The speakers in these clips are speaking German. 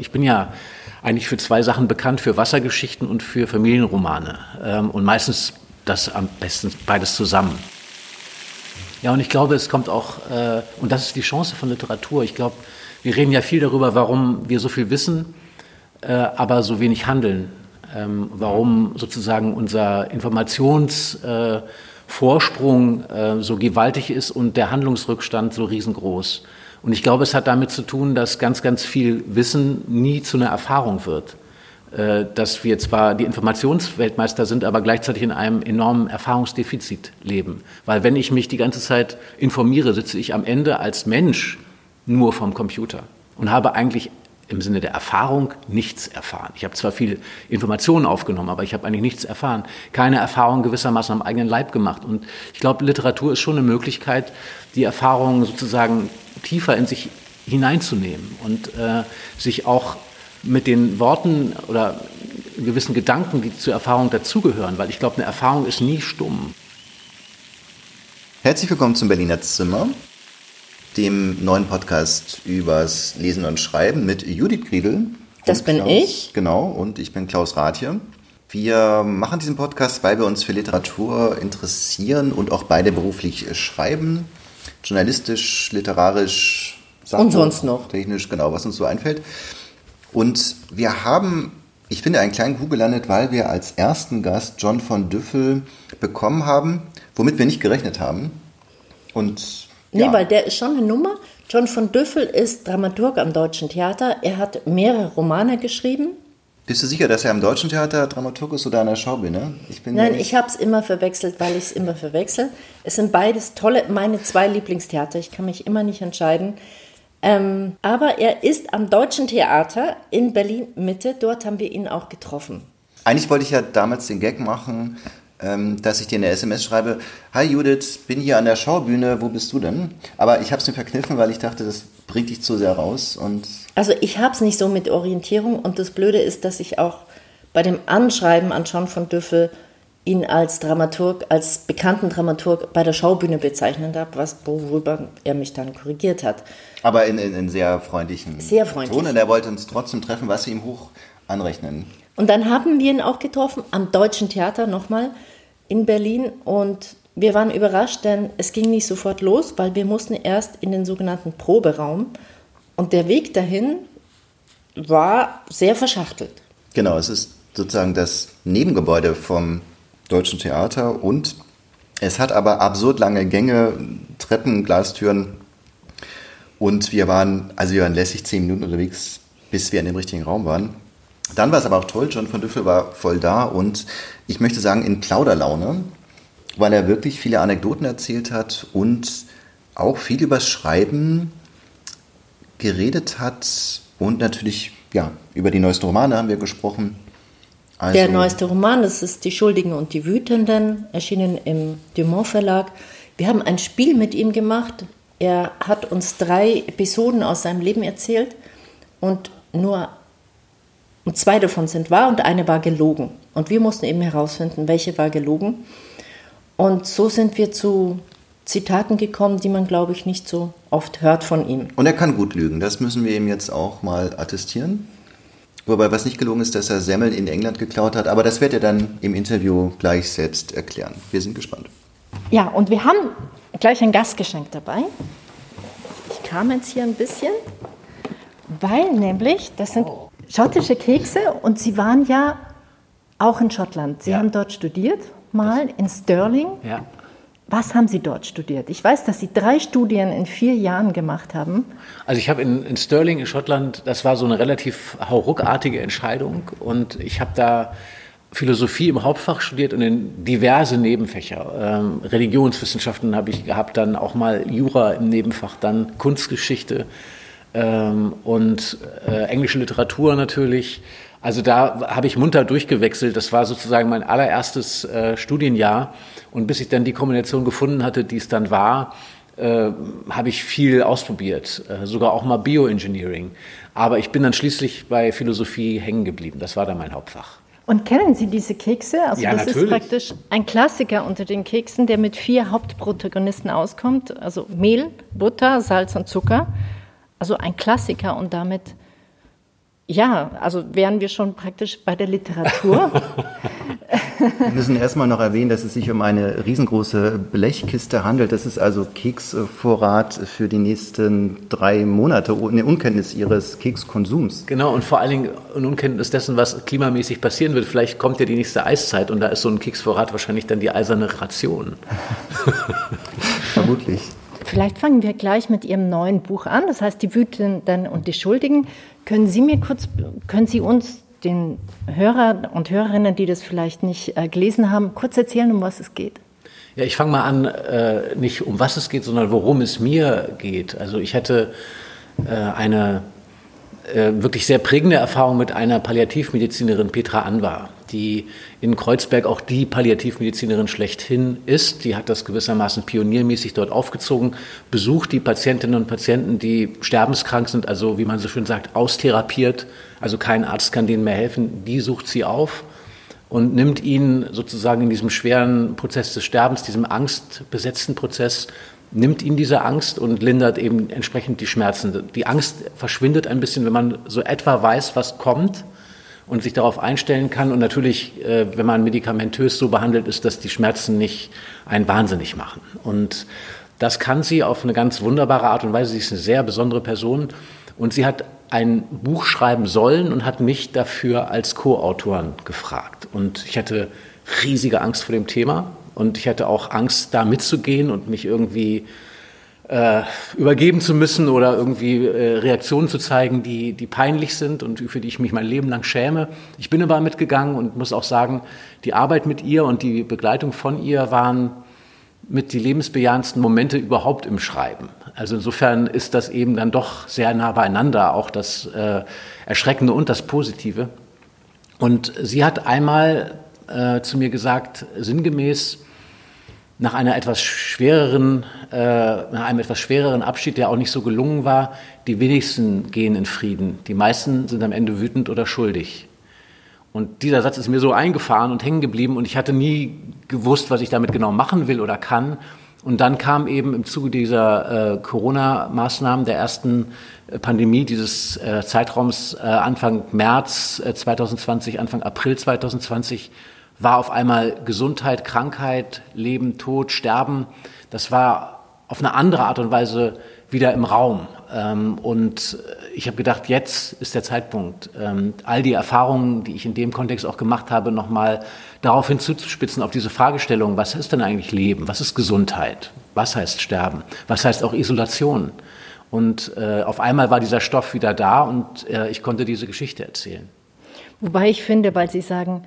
ich bin ja eigentlich für zwei Sachen bekannt, für Wassergeschichten und für Familienromane. Ähm, und meistens das am besten beides zusammen. Ja, und ich glaube, es kommt auch, äh, und das ist die Chance von Literatur. Ich glaube, wir reden ja viel darüber, warum wir so viel wissen, äh, aber so wenig handeln. Ähm, warum sozusagen unser Informationsvorsprung äh, so gewaltig ist und der Handlungsrückstand so riesengroß. Und ich glaube, es hat damit zu tun, dass ganz, ganz viel Wissen nie zu einer Erfahrung wird. Äh, dass wir zwar die Informationsweltmeister sind, aber gleichzeitig in einem enormen Erfahrungsdefizit leben. Weil wenn ich mich die ganze Zeit informiere, sitze ich am Ende als Mensch nur vom Computer und habe eigentlich im Sinne der Erfahrung nichts erfahren. Ich habe zwar viele Informationen aufgenommen, aber ich habe eigentlich nichts erfahren. Keine Erfahrung gewissermaßen am eigenen Leib gemacht. Und ich glaube, Literatur ist schon eine Möglichkeit, die Erfahrungen sozusagen tiefer in sich hineinzunehmen und äh, sich auch mit den Worten oder gewissen Gedanken, die zur Erfahrung dazugehören, weil ich glaube, eine Erfahrung ist nie stumm. Herzlich willkommen zum Berliner Zimmer, dem neuen Podcast übers Lesen und Schreiben mit Judith Griedel. Das bin Klaus, ich. Genau, und ich bin Klaus Rathje. Wir machen diesen Podcast, weil wir uns für Literatur interessieren und auch beide beruflich schreiben. Journalistisch, literarisch, und sonst noch. Technisch, genau, was uns so einfällt. Und wir haben, ich finde, einen kleinen Coup gelandet, weil wir als ersten Gast John von Düffel bekommen haben, womit wir nicht gerechnet haben. Und ja. Nee, weil der ist schon eine Nummer. John von Düffel ist Dramaturg am Deutschen Theater. Er hat mehrere Romane geschrieben. Bist du sicher, dass er am Deutschen Theater Dramaturg ist oder an der Schaubühne? Ich bin Nein, ich habe es immer verwechselt, weil ich es immer verwechsel. Es sind beides tolle, meine zwei Lieblingstheater. Ich kann mich immer nicht entscheiden. Ähm, aber er ist am Deutschen Theater in Berlin Mitte. Dort haben wir ihn auch getroffen. Eigentlich wollte ich ja damals den Gag machen, dass ich dir eine SMS schreibe, Hi Judith, bin hier an der Schaubühne, wo bist du denn? Aber ich habe es mir verkniffen, weil ich dachte, das bringt dich zu sehr raus. Und also ich habe es nicht so mit Orientierung und das Blöde ist, dass ich auch bei dem Anschreiben an John von Düffel ihn als Dramaturg, als bekannten Dramaturg bei der Schaubühne bezeichnet habe, was worüber er mich dann korrigiert hat. Aber in, in, in sehr freundlichen sehr freundlich. Ton und er wollte uns trotzdem treffen, was wir ihm hoch anrechnen. Und dann haben wir ihn auch getroffen am Deutschen Theater nochmal in Berlin und wir waren überrascht, denn es ging nicht sofort los, weil wir mussten erst in den sogenannten Proberaum und der Weg dahin war sehr verschachtelt. Genau, es ist sozusagen das Nebengebäude vom Deutschen Theater und es hat aber absurd lange Gänge, Treppen, Glastüren und wir waren, also wir waren lässig zehn Minuten unterwegs, bis wir in dem richtigen Raum waren. Dann war es aber auch toll, John von Düffel war voll da und ich möchte sagen in Plauderlaune, weil er wirklich viele Anekdoten erzählt hat und auch viel übers Schreiben geredet hat und natürlich ja, über die neuesten Romane haben wir gesprochen. Also Der neueste Roman, das ist Die Schuldigen und die Wütenden, erschienen im Dumont Verlag. Wir haben ein Spiel mit ihm gemacht, er hat uns drei Episoden aus seinem Leben erzählt und nur und zwei davon sind wahr und eine war gelogen. Und wir mussten eben herausfinden, welche war gelogen. Und so sind wir zu Zitaten gekommen, die man, glaube ich, nicht so oft hört von ihm. Und er kann gut lügen, das müssen wir ihm jetzt auch mal attestieren. Wobei, was nicht gelungen ist, dass er Semmeln in England geklaut hat, aber das wird er dann im Interview gleich selbst erklären. Wir sind gespannt. Ja, und wir haben gleich ein Gastgeschenk dabei. Ich kam jetzt hier ein bisschen, weil nämlich das sind schottische Kekse und Sie waren ja auch in Schottland. Sie ja. haben dort studiert, mal in Stirling. Ja. Was haben Sie dort studiert? Ich weiß, dass Sie drei Studien in vier Jahren gemacht haben. Also ich habe in, in Stirling in Schottland, das war so eine relativ hauruckartige Entscheidung und ich habe da Philosophie im Hauptfach studiert und in diverse Nebenfächer. Ähm, Religionswissenschaften habe ich gehabt, dann auch mal Jura im Nebenfach, dann Kunstgeschichte ähm, und äh, englische Literatur natürlich. Also da habe ich munter durchgewechselt. Das war sozusagen mein allererstes äh, Studienjahr. Und bis ich dann die Kombination gefunden hatte, die es dann war, äh, habe ich viel ausprobiert, äh, sogar auch mal Bioengineering. Aber ich bin dann schließlich bei Philosophie hängen geblieben. Das war dann mein Hauptfach. Und kennen Sie diese Kekse? Also ja, das natürlich. ist praktisch ein Klassiker unter den Keksen, der mit vier Hauptprotagonisten auskommt. Also Mehl, Butter, Salz und Zucker. Also ein Klassiker und damit ja, also wären wir schon praktisch bei der Literatur. wir müssen erstmal noch erwähnen, dass es sich um eine riesengroße Blechkiste handelt. Das ist also Keksvorrat für die nächsten drei Monate, eine Unkenntnis Ihres Kekskonsums. Genau, und vor allen Dingen in Unkenntnis dessen, was klimamäßig passieren wird. Vielleicht kommt ja die nächste Eiszeit und da ist so ein Keksvorrat wahrscheinlich dann die eiserne Ration. Vermutlich. Vielleicht fangen wir gleich mit Ihrem neuen Buch an, das heißt Die Wütenden und die Schuldigen. Können Sie mir kurz, können Sie uns, den Hörer und Hörerinnen, die das vielleicht nicht äh, gelesen haben, kurz erzählen, um was es geht? Ja, ich fange mal an, äh, nicht um was es geht, sondern worum es mir geht. Also ich hatte äh, eine wirklich sehr prägende Erfahrung mit einer Palliativmedizinerin, Petra Anwar die in Kreuzberg auch die Palliativmedizinerin schlechthin ist. Die hat das gewissermaßen pioniermäßig dort aufgezogen, besucht die Patientinnen und Patienten, die sterbenskrank sind, also wie man so schön sagt, austherapiert, also kein Arzt kann denen mehr helfen, die sucht sie auf und nimmt ihnen sozusagen in diesem schweren Prozess des Sterbens, diesem angstbesetzten Prozess, nimmt ihnen diese Angst und lindert eben entsprechend die Schmerzen. Die Angst verschwindet ein bisschen, wenn man so etwa weiß, was kommt und sich darauf einstellen kann. Und natürlich, äh, wenn man medikamentös so behandelt ist, dass die Schmerzen nicht einen wahnsinnig machen. Und das kann sie auf eine ganz wunderbare Art und Weise. Sie ist eine sehr besondere Person. Und sie hat ein Buch schreiben sollen und hat mich dafür als Co-Autoren gefragt. Und ich hatte riesige Angst vor dem Thema. Und ich hatte auch Angst, da mitzugehen und mich irgendwie äh, übergeben zu müssen oder irgendwie äh, Reaktionen zu zeigen, die, die peinlich sind und für die ich mich mein Leben lang schäme. Ich bin aber mitgegangen und muss auch sagen, die Arbeit mit ihr und die Begleitung von ihr waren mit die lebensbejahendsten Momente überhaupt im Schreiben. Also insofern ist das eben dann doch sehr nah beieinander, auch das äh, Erschreckende und das Positive. Und sie hat einmal äh, zu mir gesagt, sinngemäß, nach einer etwas schwereren, äh, nach einem etwas schwereren Abschied, der auch nicht so gelungen war, die wenigsten gehen in Frieden. Die meisten sind am Ende wütend oder schuldig. Und dieser Satz ist mir so eingefahren und hängen geblieben und ich hatte nie gewusst, was ich damit genau machen will oder kann. Und dann kam eben im Zuge dieser äh, Corona-Maßnahmen der ersten äh, Pandemie dieses äh, Zeitraums äh, Anfang März 2020, äh, Anfang April 2020 war auf einmal Gesundheit, Krankheit, Leben, Tod, Sterben. Das war auf eine andere Art und Weise wieder im Raum. Ähm, und ich habe gedacht, jetzt ist der Zeitpunkt, ähm, all die Erfahrungen, die ich in dem Kontext auch gemacht habe, nochmal darauf hinzuzuspitzen, auf diese Fragestellung, was ist denn eigentlich Leben? Was ist Gesundheit? Was heißt Sterben? Was heißt auch Isolation? Und äh, auf einmal war dieser Stoff wieder da und äh, ich konnte diese Geschichte erzählen. Wobei ich finde, weil Sie sagen,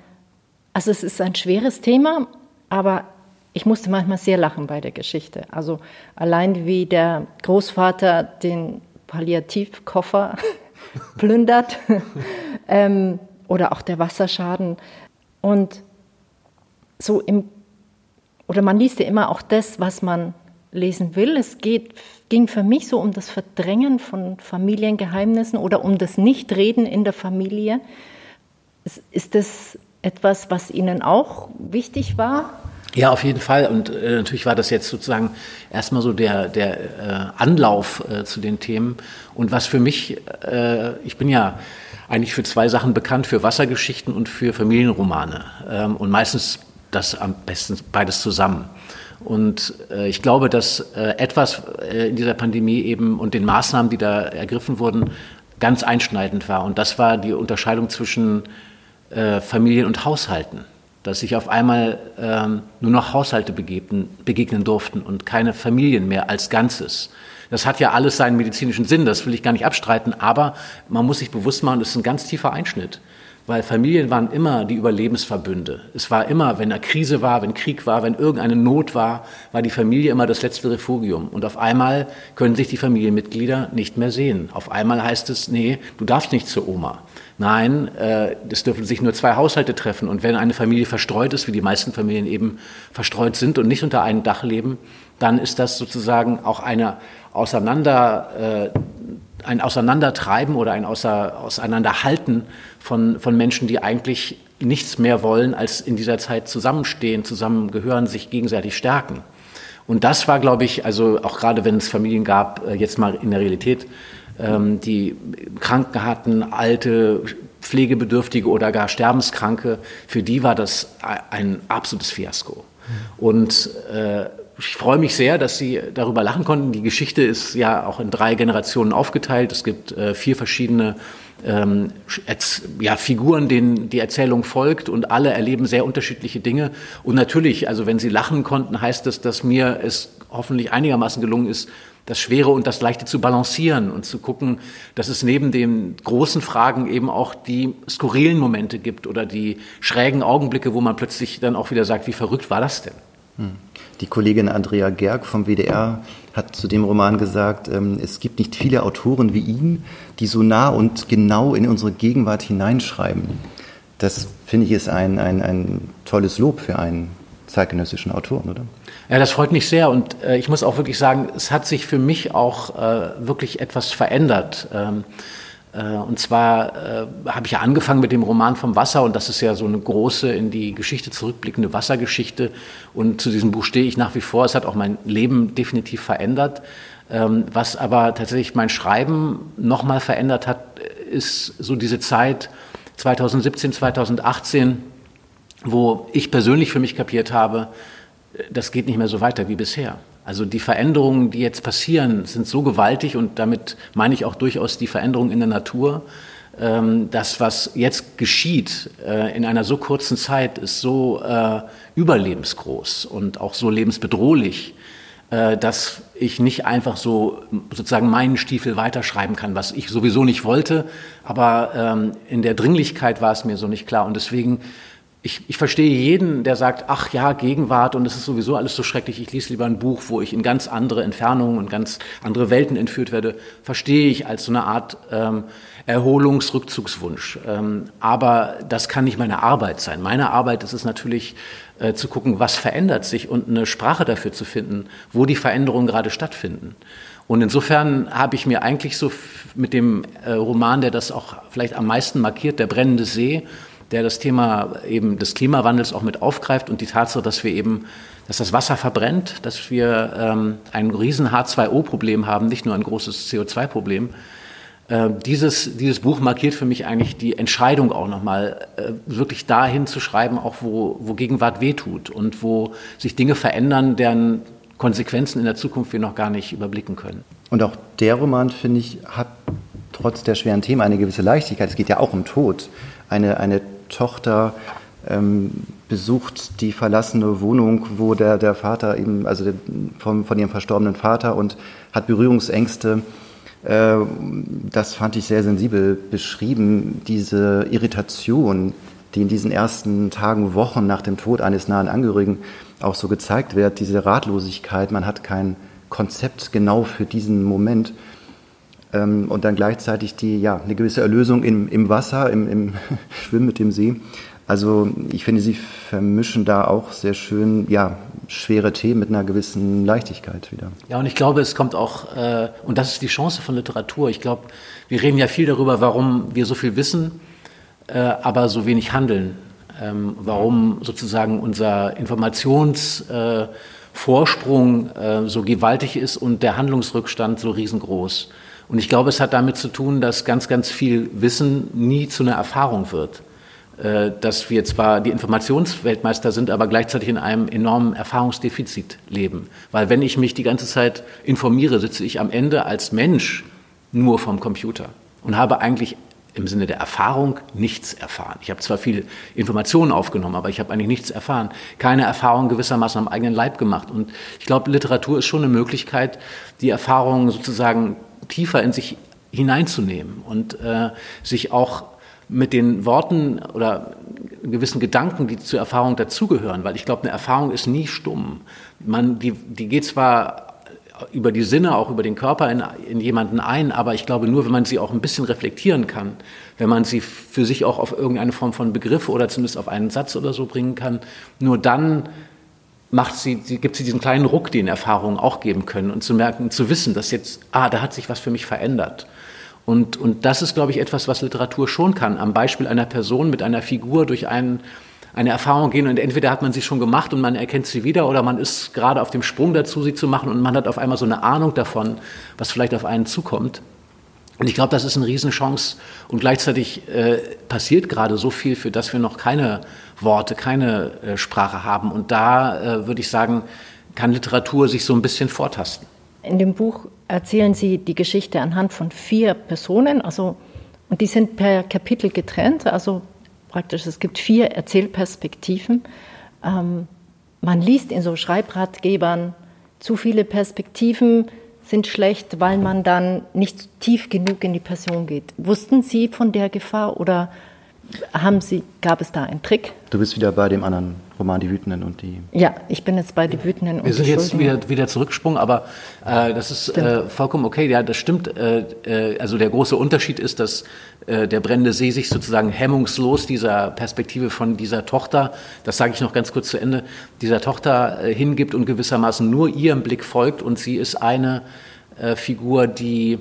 also es ist ein schweres Thema, aber ich musste manchmal sehr lachen bei der Geschichte. Also allein wie der Großvater den Palliativkoffer plündert ähm, oder auch der Wasserschaden. Und so im, oder man liest ja immer auch das, was man lesen will. Es geht, ging für mich so um das Verdrängen von Familiengeheimnissen oder um das Nichtreden in der Familie. Ist das etwas, was Ihnen auch wichtig war? Ja, auf jeden Fall. Und äh, natürlich war das jetzt sozusagen erstmal so der, der äh, Anlauf äh, zu den Themen. Und was für mich, äh, ich bin ja eigentlich für zwei Sachen bekannt, für Wassergeschichten und für Familienromane. Ähm, und meistens das am besten beides zusammen. Und äh, ich glaube, dass äh, etwas in dieser Pandemie eben und den Maßnahmen, die da ergriffen wurden, ganz einschneidend war. Und das war die Unterscheidung zwischen äh, Familien und Haushalten, dass sich auf einmal ähm, nur noch Haushalte begegnen, begegnen durften und keine Familien mehr als Ganzes. Das hat ja alles seinen medizinischen Sinn, das will ich gar nicht abstreiten, aber man muss sich bewusst machen, das ist ein ganz tiefer Einschnitt. Weil Familien waren immer die Überlebensverbünde. Es war immer, wenn eine Krise war, wenn Krieg war, wenn irgendeine Not war, war die Familie immer das letzte Refugium. Und auf einmal können sich die Familienmitglieder nicht mehr sehen. Auf einmal heißt es, nee, du darfst nicht zur Oma. Nein, äh, es dürfen sich nur zwei Haushalte treffen. Und wenn eine Familie verstreut ist, wie die meisten Familien eben verstreut sind und nicht unter einem Dach leben, dann ist das sozusagen auch eine Auseinander, äh, ein Auseinandertreiben oder ein Außer, Auseinanderhalten von, von Menschen, die eigentlich nichts mehr wollen, als in dieser Zeit zusammenstehen, zusammengehören, sich gegenseitig stärken. Und das war, glaube ich, also auch gerade wenn es Familien gab, äh, jetzt mal in der Realität, ähm, die Kranken hatten, alte, pflegebedürftige oder gar Sterbenskranke, für die war das ein absolutes Fiasko. Und äh, ich freue mich sehr, dass Sie darüber lachen konnten. Die Geschichte ist ja auch in drei Generationen aufgeteilt. Es gibt äh, vier verschiedene ähm, ja, Figuren, denen die Erzählung folgt und alle erleben sehr unterschiedliche Dinge. Und natürlich, also wenn Sie lachen konnten, heißt das, dass mir es hoffentlich einigermaßen gelungen ist, das Schwere und das Leichte zu balancieren und zu gucken, dass es neben den großen Fragen eben auch die skurrilen Momente gibt oder die schrägen Augenblicke, wo man plötzlich dann auch wieder sagt, wie verrückt war das denn? Hm. Die Kollegin Andrea Gerg vom WDR hat zu dem Roman gesagt, ähm, es gibt nicht viele Autoren wie ihn, die so nah und genau in unsere Gegenwart hineinschreiben. Das finde ich ist ein, ein, ein tolles Lob für einen zeitgenössischen Autoren, oder? Ja, das freut mich sehr und äh, ich muss auch wirklich sagen, es hat sich für mich auch äh, wirklich etwas verändert. Ähm, äh, und zwar äh, habe ich ja angefangen mit dem Roman vom Wasser und das ist ja so eine große in die Geschichte zurückblickende Wassergeschichte und zu diesem Buch stehe ich nach wie vor. Es hat auch mein Leben definitiv verändert. Ähm, was aber tatsächlich mein Schreiben nochmal verändert hat, ist so diese Zeit 2017, 2018, wo ich persönlich für mich kapiert habe, das geht nicht mehr so weiter wie bisher. Also die Veränderungen, die jetzt passieren, sind so gewaltig und damit meine ich auch durchaus die Veränderungen in der Natur. Ähm, das, was jetzt geschieht äh, in einer so kurzen Zeit, ist so äh, überlebensgroß und auch so lebensbedrohlich, äh, dass ich nicht einfach so sozusagen meinen Stiefel weiterschreiben kann, was ich sowieso nicht wollte. Aber ähm, in der Dringlichkeit war es mir so nicht klar. Und deswegen ich, ich verstehe jeden, der sagt, ach ja, Gegenwart und es ist sowieso alles so schrecklich, ich lese lieber ein Buch, wo ich in ganz andere Entfernungen und ganz andere Welten entführt werde, verstehe ich als so eine Art ähm, Erholungsrückzugswunsch. Ähm, aber das kann nicht meine Arbeit sein. Meine Arbeit ist es natürlich äh, zu gucken, was verändert sich und eine Sprache dafür zu finden, wo die Veränderungen gerade stattfinden. Und insofern habe ich mir eigentlich so mit dem äh, Roman, der das auch vielleicht am meisten markiert, Der brennende See, der das Thema eben des Klimawandels auch mit aufgreift und die Tatsache, dass wir eben, dass das Wasser verbrennt, dass wir ähm, ein riesen H2O-Problem haben, nicht nur ein großes CO2-Problem. Äh, dieses, dieses Buch markiert für mich eigentlich die Entscheidung auch nochmal, äh, wirklich dahin zu schreiben, auch wo, wo Gegenwart wehtut und wo sich Dinge verändern, deren Konsequenzen in der Zukunft wir noch gar nicht überblicken können. Und auch der Roman, finde ich, hat trotz der schweren Themen eine gewisse Leichtigkeit. Es geht ja auch um Tod. Eine, eine Tochter ähm, besucht die verlassene Wohnung, wo der, der Vater eben, also der, von, von ihrem verstorbenen Vater und hat Berührungsängste. Äh, das fand ich sehr sensibel beschrieben, diese Irritation, die in diesen ersten Tagen, Wochen nach dem Tod eines nahen Angehörigen auch so gezeigt wird, diese Ratlosigkeit, man hat kein Konzept genau für diesen Moment ähm, und dann gleichzeitig die, ja, eine gewisse Erlösung im, im Wasser, im, im Schwimmen mit dem See. Also ich finde, Sie vermischen da auch sehr schön ja, schwere Themen mit einer gewissen Leichtigkeit wieder. Ja, und ich glaube, es kommt auch, äh, und das ist die Chance von Literatur. Ich glaube, wir reden ja viel darüber, warum wir so viel wissen, äh, aber so wenig handeln. Ähm, warum sozusagen unser Informationsvorsprung äh, so gewaltig ist und der Handlungsrückstand so riesengroß. Und ich glaube, es hat damit zu tun, dass ganz, ganz viel Wissen nie zu einer Erfahrung wird. Äh, dass wir zwar die Informationsweltmeister sind, aber gleichzeitig in einem enormen Erfahrungsdefizit leben. Weil wenn ich mich die ganze Zeit informiere, sitze ich am Ende als Mensch nur vom Computer und habe eigentlich im Sinne der Erfahrung nichts erfahren. Ich habe zwar viele Informationen aufgenommen, aber ich habe eigentlich nichts erfahren. Keine Erfahrung gewissermaßen am eigenen Leib gemacht. Und ich glaube, Literatur ist schon eine Möglichkeit, die Erfahrungen sozusagen tiefer in sich hineinzunehmen und äh, sich auch mit den Worten oder gewissen Gedanken, die zur Erfahrung dazugehören, weil ich glaube, eine Erfahrung ist nie stumm. Man, die, die geht zwar über die Sinne, auch über den Körper in, in jemanden ein, aber ich glaube nur, wenn man sie auch ein bisschen reflektieren kann, wenn man sie für sich auch auf irgendeine Form von Begriff oder zumindest auf einen Satz oder so bringen kann, nur dann macht sie, sie, gibt sie diesen kleinen Ruck, den Erfahrungen auch geben können und zu merken, zu wissen, dass jetzt, ah, da hat sich was für mich verändert. Und, und das ist, glaube ich, etwas, was Literatur schon kann. Am Beispiel einer Person mit einer Figur durch einen, eine Erfahrung gehen und entweder hat man sie schon gemacht und man erkennt sie wieder oder man ist gerade auf dem Sprung dazu, sie zu machen und man hat auf einmal so eine Ahnung davon, was vielleicht auf einen zukommt. Und ich glaube, das ist eine Riesenchance und gleichzeitig äh, passiert gerade so viel, für das wir noch keine Worte, keine äh, Sprache haben. Und da äh, würde ich sagen, kann Literatur sich so ein bisschen vortasten. In dem Buch erzählen Sie die Geschichte anhand von vier Personen, also und die sind per Kapitel getrennt, also praktisch es gibt vier Erzählperspektiven. Ähm, man liest in so Schreibratgebern zu viele Perspektiven sind schlecht, weil man dann nicht tief genug in die Person geht. Wussten Sie von der Gefahr oder haben Sie, gab es da einen Trick? Du bist wieder bei dem anderen Roman, Die Wütenden und die. Ja, ich bin jetzt bei Die Wütenden und Wir sind jetzt wieder, wieder zurückgesprungen, aber äh, das ist äh, vollkommen okay. Ja, das stimmt. Äh, äh, also der große Unterschied ist, dass äh, der brennende See sich sozusagen hemmungslos dieser Perspektive von dieser Tochter, das sage ich noch ganz kurz zu Ende, dieser Tochter äh, hingibt und gewissermaßen nur ihrem Blick folgt und sie ist eine Figur, die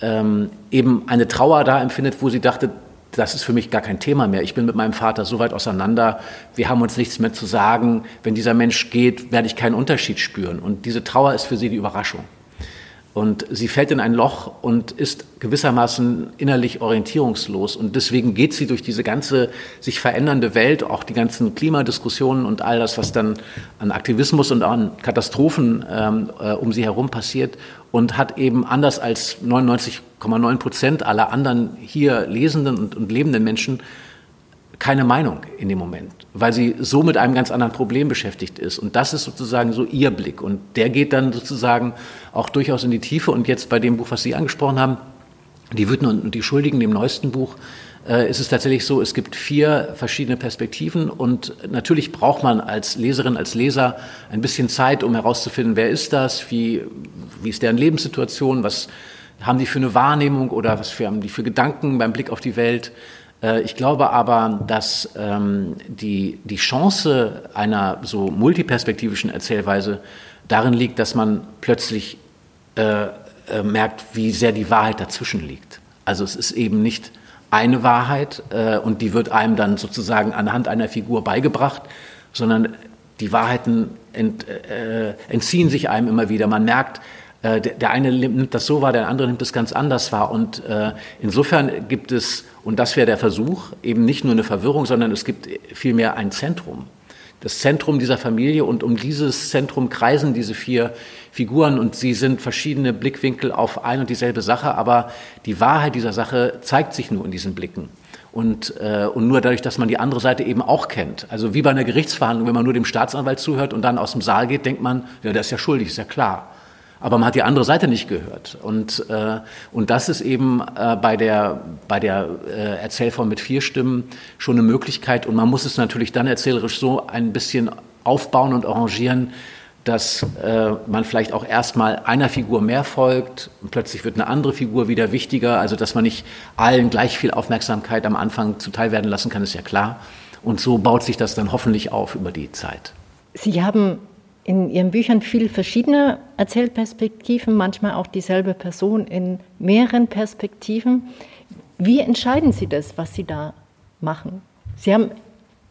ähm, eben eine Trauer da empfindet, wo sie dachte, das ist für mich gar kein Thema mehr. Ich bin mit meinem Vater so weit auseinander, wir haben uns nichts mehr zu sagen. Wenn dieser Mensch geht, werde ich keinen Unterschied spüren. Und diese Trauer ist für sie die Überraschung. Und sie fällt in ein Loch und ist gewissermaßen innerlich orientierungslos. Und deswegen geht sie durch diese ganze sich verändernde Welt, auch die ganzen Klimadiskussionen und all das, was dann an Aktivismus und an Katastrophen ähm, äh, um sie herum passiert und hat eben anders als 99,9 Prozent aller anderen hier lesenden und, und lebenden Menschen keine Meinung in dem Moment, weil sie so mit einem ganz anderen Problem beschäftigt ist. Und das ist sozusagen so ihr Blick. Und der geht dann sozusagen auch durchaus in die Tiefe. Und jetzt bei dem Buch, was Sie angesprochen haben, Die Wütenden und die Schuldigen, dem neuesten Buch, äh, ist es tatsächlich so, es gibt vier verschiedene Perspektiven. Und natürlich braucht man als Leserin, als Leser ein bisschen Zeit, um herauszufinden, wer ist das, wie, wie ist deren Lebenssituation, was haben die für eine Wahrnehmung oder was für, haben die für Gedanken beim Blick auf die Welt. Äh, ich glaube aber, dass ähm, die, die Chance einer so multiperspektivischen Erzählweise darin liegt, dass man plötzlich äh, äh, merkt, wie sehr die Wahrheit dazwischen liegt. Also es ist eben nicht eine Wahrheit äh, und die wird einem dann sozusagen anhand einer Figur beigebracht, sondern die Wahrheiten ent, äh, entziehen sich einem immer wieder. Man merkt, äh, der, der, eine nimmt das so wahr, der andere nimmt es ganz anders wahr. Und insofern gibt es und das wäre der Versuch, eben nicht nur eine Verwirrung, sondern es gibt vielmehr ein Zentrum. Das Zentrum dieser Familie und um dieses Zentrum kreisen diese vier Figuren und sie sind verschiedene Blickwinkel auf ein und dieselbe Sache, aber die Wahrheit dieser Sache zeigt sich nur in diesen Blicken. Und, äh, und nur dadurch, dass man die andere Seite eben auch kennt. Also wie bei einer Gerichtsverhandlung, wenn man nur dem Staatsanwalt zuhört und dann aus dem Saal geht, denkt man, ja, der ist ja schuldig, ist ja klar aber man hat die andere Seite nicht gehört. Und, äh, und das ist eben äh, bei der, bei der äh, Erzählform mit vier Stimmen schon eine Möglichkeit. Und man muss es natürlich dann erzählerisch so ein bisschen aufbauen und arrangieren, dass äh, man vielleicht auch erstmal einer Figur mehr folgt und plötzlich wird eine andere Figur wieder wichtiger. Also dass man nicht allen gleich viel Aufmerksamkeit am Anfang zuteil werden lassen kann, ist ja klar. Und so baut sich das dann hoffentlich auf über die Zeit. Sie haben in Ihren Büchern viel verschiedene Erzählperspektiven, manchmal auch dieselbe Person in mehreren Perspektiven. Wie entscheiden Sie das, was Sie da machen? Sie haben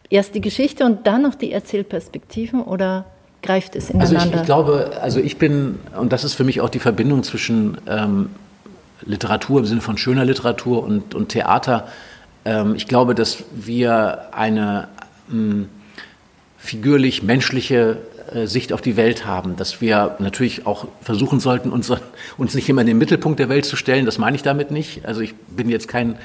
erst die Geschichte und dann noch die Erzählperspektiven oder greift es ineinander? Also ich, ich glaube, also ich bin, und das ist für mich auch die Verbindung zwischen ähm, Literatur im Sinne von schöner Literatur und, und Theater. Ähm, ich glaube, dass wir eine ähm, figürlich menschliche Sicht auf die Welt haben, dass wir natürlich auch versuchen sollten, uns, uns nicht immer in den Mittelpunkt der Welt zu stellen. Das meine ich damit nicht. Also ich bin jetzt kein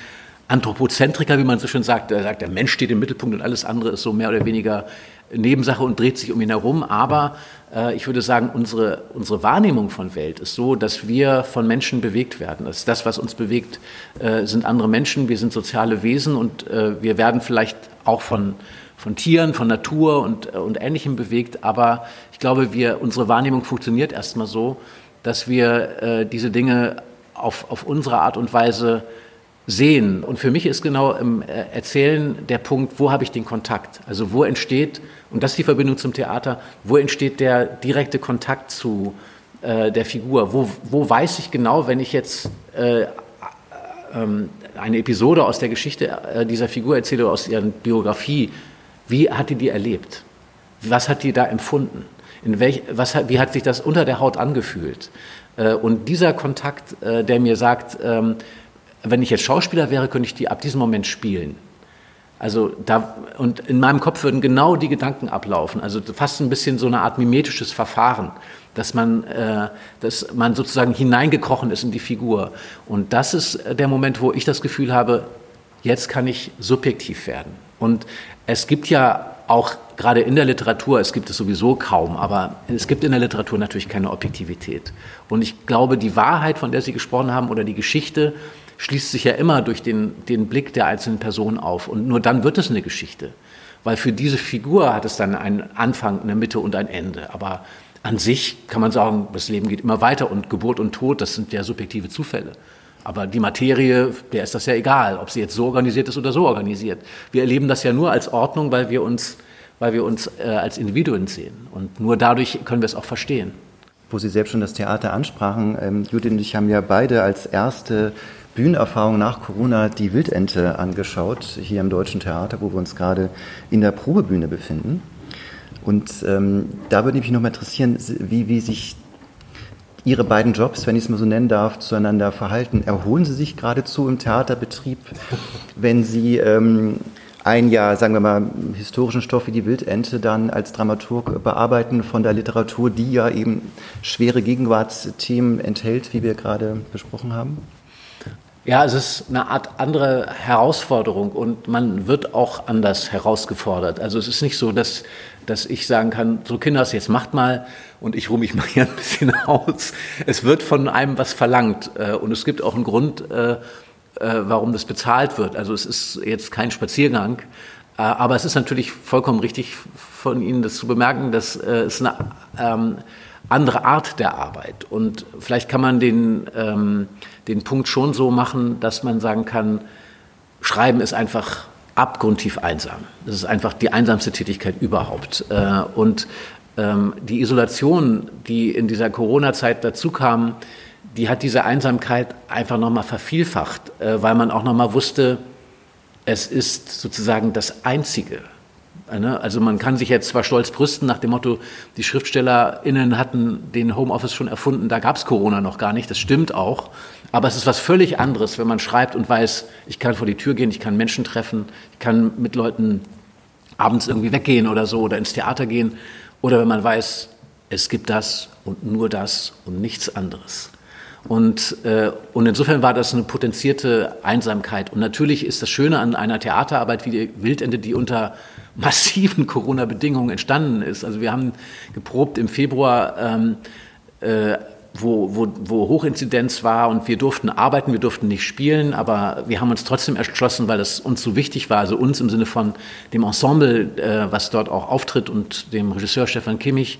Anthropozentriker, wie man so schön sagt. Er sagt, der Mensch steht im Mittelpunkt und alles andere ist so mehr oder weniger Nebensache und dreht sich um ihn herum. Aber äh, ich würde sagen, unsere, unsere Wahrnehmung von Welt ist so, dass wir von Menschen bewegt werden. Das, das was uns bewegt, äh, sind andere Menschen. Wir sind soziale Wesen und äh, wir werden vielleicht auch von von Tieren, von Natur und, äh, und Ähnlichem bewegt. Aber ich glaube, wir, unsere Wahrnehmung funktioniert erstmal so, dass wir äh, diese Dinge auf, auf unsere Art und Weise sehen. Und für mich ist genau im äh, Erzählen der Punkt, wo habe ich den Kontakt? Also wo entsteht, und das ist die Verbindung zum Theater, wo entsteht der direkte Kontakt zu äh, der Figur? Wo, wo weiß ich genau, wenn ich jetzt äh, ähm, eine Episode aus der Geschichte äh, dieser Figur erzähle, aus ihrer Biografie, wie hat die die erlebt? Was hat die da empfunden? In welch, was, wie hat sich das unter der Haut angefühlt? Äh, und dieser Kontakt, äh, der mir sagt, ähm, wenn ich jetzt Schauspieler wäre, könnte ich die ab diesem Moment spielen. Also da, und in meinem Kopf würden genau die Gedanken ablaufen. Also fast ein bisschen so eine Art mimetisches Verfahren, dass man, äh, dass man sozusagen hineingekrochen ist in die Figur. Und das ist der Moment, wo ich das Gefühl habe, jetzt kann ich subjektiv werden. Und es gibt ja auch gerade in der Literatur, es gibt es sowieso kaum, aber es gibt in der Literatur natürlich keine Objektivität. Und ich glaube, die Wahrheit, von der Sie gesprochen haben, oder die Geschichte, schließt sich ja immer durch den, den Blick der einzelnen Person auf. Und nur dann wird es eine Geschichte. Weil für diese Figur hat es dann einen Anfang, eine Mitte und ein Ende. Aber an sich kann man sagen, das Leben geht immer weiter und Geburt und Tod, das sind ja subjektive Zufälle. Aber die Materie, der ist das ja egal, ob sie jetzt so organisiert ist oder so organisiert. Wir erleben das ja nur als Ordnung, weil wir uns, weil wir uns äh, als Individuen sehen. Und nur dadurch können wir es auch verstehen. Wo Sie selbst schon das Theater ansprachen, ähm, Judith und ich haben ja beide als erste Bühnenerfahrung nach Corona die Wildente angeschaut, hier im Deutschen Theater, wo wir uns gerade in der Probebühne befinden. Und ähm, da würde mich noch mal interessieren, wie, wie sich Ihre beiden Jobs, wenn ich es mal so nennen darf, zueinander verhalten? Erholen Sie sich geradezu im Theaterbetrieb, wenn Sie ähm, ein Jahr, sagen wir mal, historischen Stoff wie die Wildente dann als Dramaturg bearbeiten von der Literatur, die ja eben schwere Gegenwartsthemen enthält, wie wir gerade besprochen haben? Ja, es ist eine Art andere Herausforderung und man wird auch anders herausgefordert. Also es ist nicht so, dass, dass ich sagen kann, so Kinders, jetzt macht mal und ich ruhe mich mal hier ein bisschen aus. Es wird von einem was verlangt äh, und es gibt auch einen Grund, äh, äh, warum das bezahlt wird. Also es ist jetzt kein Spaziergang, aber es ist natürlich vollkommen richtig von Ihnen, das zu bemerken, dass es eine ähm, andere Art der Arbeit und vielleicht kann man den ähm, den Punkt schon so machen, dass man sagen kann, Schreiben ist einfach abgrundtief einsam. Das ist einfach die einsamste Tätigkeit überhaupt. Äh, und ähm, die Isolation, die in dieser Corona-Zeit dazu kam, die hat diese Einsamkeit einfach nochmal vervielfacht, äh, weil man auch nochmal wusste, es ist sozusagen das Einzige. Ne? Also man kann sich jetzt zwar stolz brüsten nach dem Motto, die SchriftstellerInnen hatten den Homeoffice schon erfunden, da gab es Corona noch gar nicht, das stimmt auch. Aber es ist was völlig anderes, wenn man schreibt und weiß, ich kann vor die Tür gehen, ich kann Menschen treffen, ich kann mit Leuten abends irgendwie weggehen oder so oder ins Theater gehen. Oder wenn man weiß, es gibt das und nur das und nichts anderes. Und, äh, und insofern war das eine potenzierte Einsamkeit. Und natürlich ist das Schöne an einer Theaterarbeit wie die Wildende, die unter massiven Corona-Bedingungen entstanden ist. Also wir haben geprobt im Februar ähm, äh, wo, wo, wo Hochinzidenz war und wir durften arbeiten, wir durften nicht spielen, aber wir haben uns trotzdem erschlossen, weil es uns so wichtig war, also uns im Sinne von dem Ensemble, äh, was dort auch auftritt und dem Regisseur Stefan Kimmich.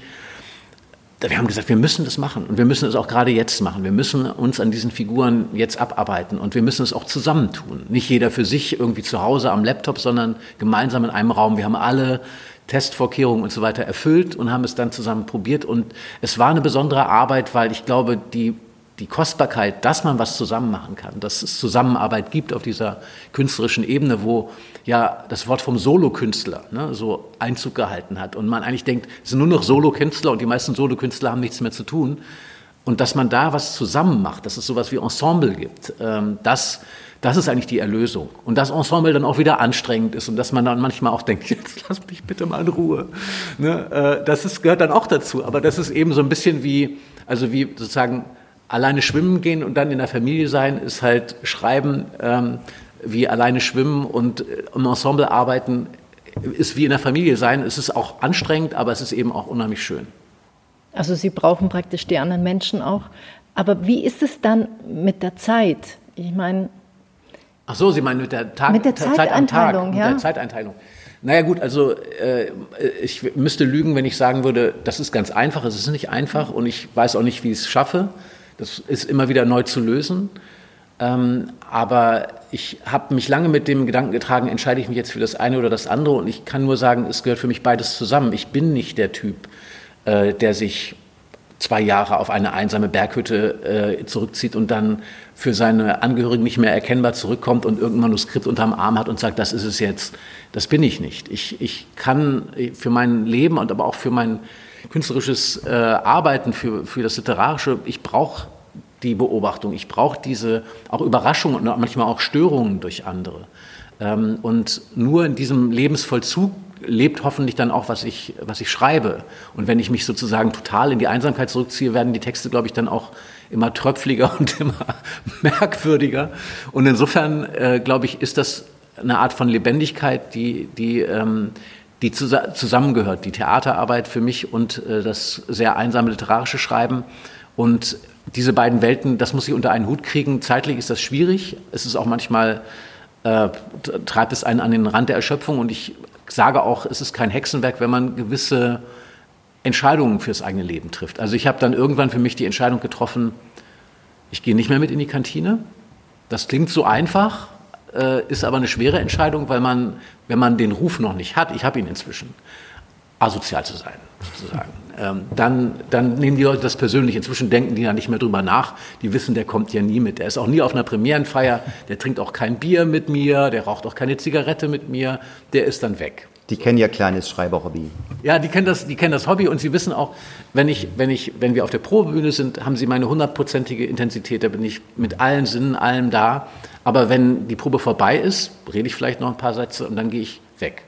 Wir haben gesagt, wir müssen das machen und wir müssen es auch gerade jetzt machen. Wir müssen uns an diesen Figuren jetzt abarbeiten und wir müssen es auch zusammentun. Nicht jeder für sich irgendwie zu Hause am Laptop, sondern gemeinsam in einem Raum. Wir haben alle Testvorkehrungen und so weiter erfüllt und haben es dann zusammen probiert. Und es war eine besondere Arbeit, weil ich glaube, die, die Kostbarkeit, dass man was zusammen machen kann, dass es Zusammenarbeit gibt auf dieser künstlerischen Ebene, wo ja das Wort vom Solokünstler ne, so Einzug gehalten hat und man eigentlich denkt, es sind nur noch Solokünstler und die meisten Solokünstler haben nichts mehr zu tun. Und dass man da was zusammen macht, dass es sowas wie Ensemble gibt, ähm, das das ist eigentlich die Erlösung. Und das Ensemble dann auch wieder anstrengend ist und dass man dann manchmal auch denkt, jetzt lass mich bitte mal in Ruhe. Ne? Äh, das ist, gehört dann auch dazu. Aber das ist eben so ein bisschen wie, also wie sozusagen alleine schwimmen gehen und dann in der Familie sein, ist halt Schreiben ähm, wie alleine schwimmen und äh, im Ensemble arbeiten ist wie in der Familie sein. Es ist auch anstrengend, aber es ist eben auch unheimlich schön. Also Sie brauchen praktisch die anderen Menschen auch. Aber wie ist es dann mit der Zeit? Ich meine, Ach so, Sie meinen mit der, Tag, mit der Zeiteinteilung, Zeit Tag, ja? Mit der Zeiteinteilung. Naja gut, also äh, ich müsste lügen, wenn ich sagen würde, das ist ganz einfach. Es ist nicht einfach und ich weiß auch nicht, wie ich es schaffe. Das ist immer wieder neu zu lösen. Ähm, aber ich habe mich lange mit dem Gedanken getragen, entscheide ich mich jetzt für das eine oder das andere. Und ich kann nur sagen, es gehört für mich beides zusammen. Ich bin nicht der Typ, äh, der sich zwei Jahre auf eine einsame Berghütte äh, zurückzieht und dann für seine Angehörigen nicht mehr erkennbar zurückkommt und irgendein Manuskript unterm Arm hat und sagt, das ist es jetzt. Das bin ich nicht. Ich, ich kann für mein Leben und aber auch für mein, künstlerisches äh, Arbeiten, für, für das Literarische, ich brauche die Beobachtung, ich brauche diese auch Überraschungen und manchmal auch Störungen durch andere. Ähm, und nur in diesem Lebensvollzug lebt hoffentlich dann auch, was ich, was ich schreibe. Und wenn ich mich sozusagen total in die Einsamkeit zurückziehe, werden die Texte, glaube ich, dann auch immer tröpfliger und immer merkwürdiger. Und insofern, äh, glaube ich, ist das eine Art von Lebendigkeit, die, die, ähm, die zusammengehört. Die Theaterarbeit für mich und äh, das sehr einsame literarische Schreiben. Und diese beiden Welten, das muss ich unter einen Hut kriegen. Zeitlich ist das schwierig. Es ist auch manchmal, äh, treibt es einen an den Rand der Erschöpfung. Und ich sage auch, es ist kein Hexenwerk, wenn man gewisse Entscheidungen fürs eigene Leben trifft. Also ich habe dann irgendwann für mich die Entscheidung getroffen, ich gehe nicht mehr mit in die Kantine. Das klingt so einfach, äh, ist aber eine schwere Entscheidung, weil man, wenn man den Ruf noch nicht hat, ich habe ihn inzwischen, asozial zu sein, sozusagen. Ähm, dann, dann nehmen die Leute das persönlich. Inzwischen denken die ja nicht mehr drüber nach. Die wissen, der kommt ja nie mit. Der ist auch nie auf einer Premierenfeier. Der trinkt auch kein Bier mit mir. Der raucht auch keine Zigarette mit mir. Der ist dann weg. Die kennen ja kleines Schreiberhobby. Ja, die kennen das, die kennen das Hobby und sie wissen auch, wenn ich, wenn ich, wenn wir auf der Probebühne sind, haben sie meine hundertprozentige Intensität. Da bin ich mit allen Sinnen, allem da. Aber wenn die Probe vorbei ist, rede ich vielleicht noch ein paar Sätze und dann gehe ich weg.